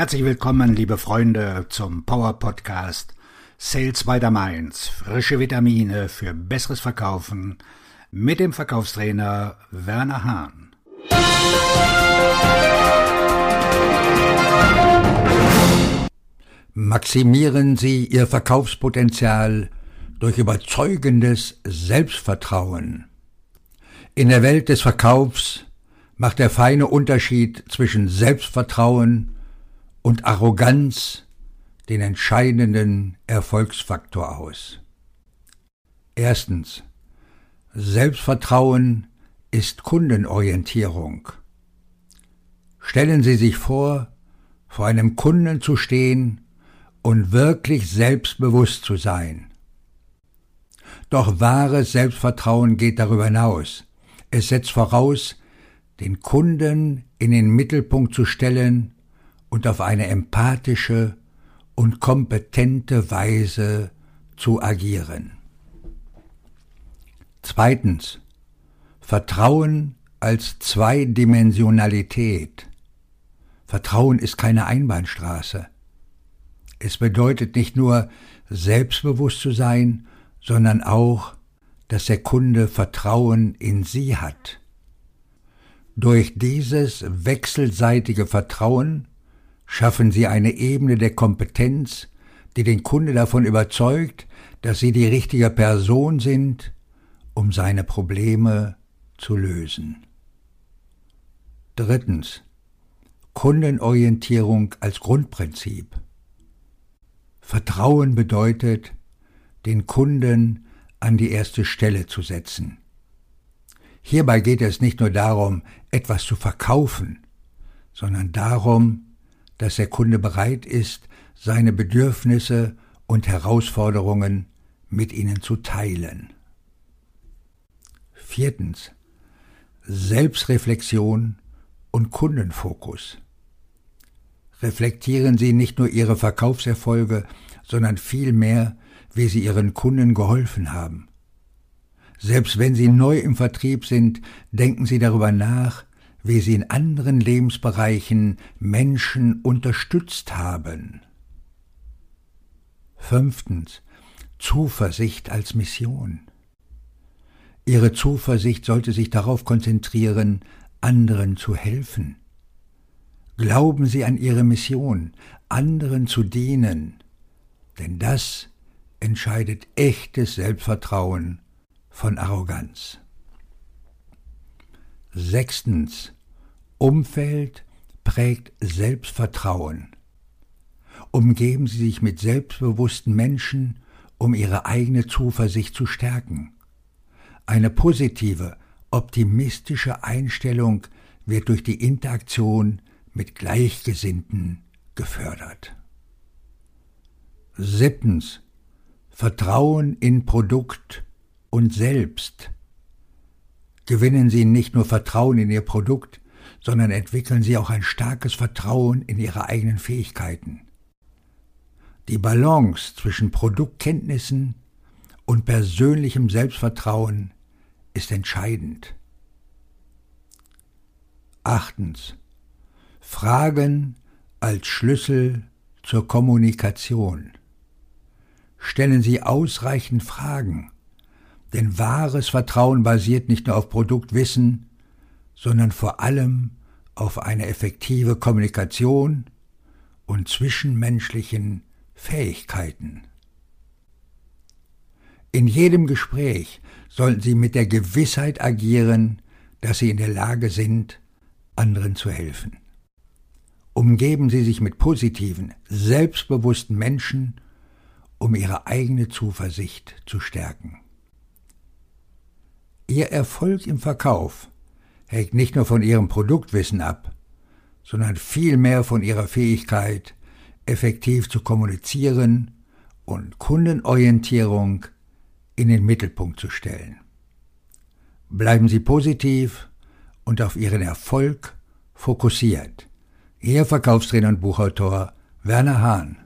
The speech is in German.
Herzlich willkommen, liebe Freunde, zum Power Podcast Sales by the Mainz. Frische Vitamine für besseres Verkaufen mit dem Verkaufstrainer Werner Hahn. Maximieren Sie Ihr Verkaufspotenzial durch überzeugendes Selbstvertrauen. In der Welt des Verkaufs macht der feine Unterschied zwischen Selbstvertrauen und Arroganz den entscheidenden Erfolgsfaktor aus. Erstens. Selbstvertrauen ist Kundenorientierung. Stellen Sie sich vor, vor einem Kunden zu stehen und wirklich selbstbewusst zu sein. Doch wahres Selbstvertrauen geht darüber hinaus. Es setzt voraus, den Kunden in den Mittelpunkt zu stellen und auf eine empathische und kompetente Weise zu agieren. Zweitens. Vertrauen als Zweidimensionalität. Vertrauen ist keine Einbahnstraße. Es bedeutet nicht nur selbstbewusst zu sein, sondern auch, dass der Kunde Vertrauen in Sie hat. Durch dieses wechselseitige Vertrauen schaffen Sie eine Ebene der Kompetenz, die den Kunde davon überzeugt, dass Sie die richtige Person sind, um seine Probleme zu lösen. Drittens. Kundenorientierung als Grundprinzip. Vertrauen bedeutet, den Kunden an die erste Stelle zu setzen. Hierbei geht es nicht nur darum, etwas zu verkaufen, sondern darum, dass der Kunde bereit ist, seine Bedürfnisse und Herausforderungen mit ihnen zu teilen. Viertens. Selbstreflexion und Kundenfokus. Reflektieren Sie nicht nur Ihre Verkaufserfolge, sondern vielmehr, wie Sie Ihren Kunden geholfen haben. Selbst wenn Sie neu im Vertrieb sind, denken Sie darüber nach, wie sie in anderen Lebensbereichen Menschen unterstützt haben. Fünftens. Zuversicht als Mission. Ihre Zuversicht sollte sich darauf konzentrieren, anderen zu helfen. Glauben Sie an Ihre Mission, anderen zu dienen, denn das entscheidet echtes Selbstvertrauen von Arroganz. Sechstens. Umfeld prägt Selbstvertrauen. Umgeben Sie sich mit selbstbewussten Menschen, um Ihre eigene Zuversicht zu stärken. Eine positive, optimistische Einstellung wird durch die Interaktion mit Gleichgesinnten gefördert. Siebtens. Vertrauen in Produkt und Selbst gewinnen Sie nicht nur Vertrauen in Ihr Produkt, sondern entwickeln Sie auch ein starkes Vertrauen in Ihre eigenen Fähigkeiten. Die Balance zwischen Produktkenntnissen und persönlichem Selbstvertrauen ist entscheidend. Achtens. Fragen als Schlüssel zur Kommunikation. Stellen Sie ausreichend Fragen denn wahres Vertrauen basiert nicht nur auf Produktwissen, sondern vor allem auf eine effektive Kommunikation und zwischenmenschlichen Fähigkeiten. In jedem Gespräch sollten Sie mit der Gewissheit agieren, dass Sie in der Lage sind, anderen zu helfen. Umgeben Sie sich mit positiven, selbstbewussten Menschen, um Ihre eigene Zuversicht zu stärken. Ihr Erfolg im Verkauf hängt nicht nur von Ihrem Produktwissen ab, sondern vielmehr von Ihrer Fähigkeit, effektiv zu kommunizieren und Kundenorientierung in den Mittelpunkt zu stellen. Bleiben Sie positiv und auf Ihren Erfolg fokussiert. Ihr Verkaufstrainer und Buchautor Werner Hahn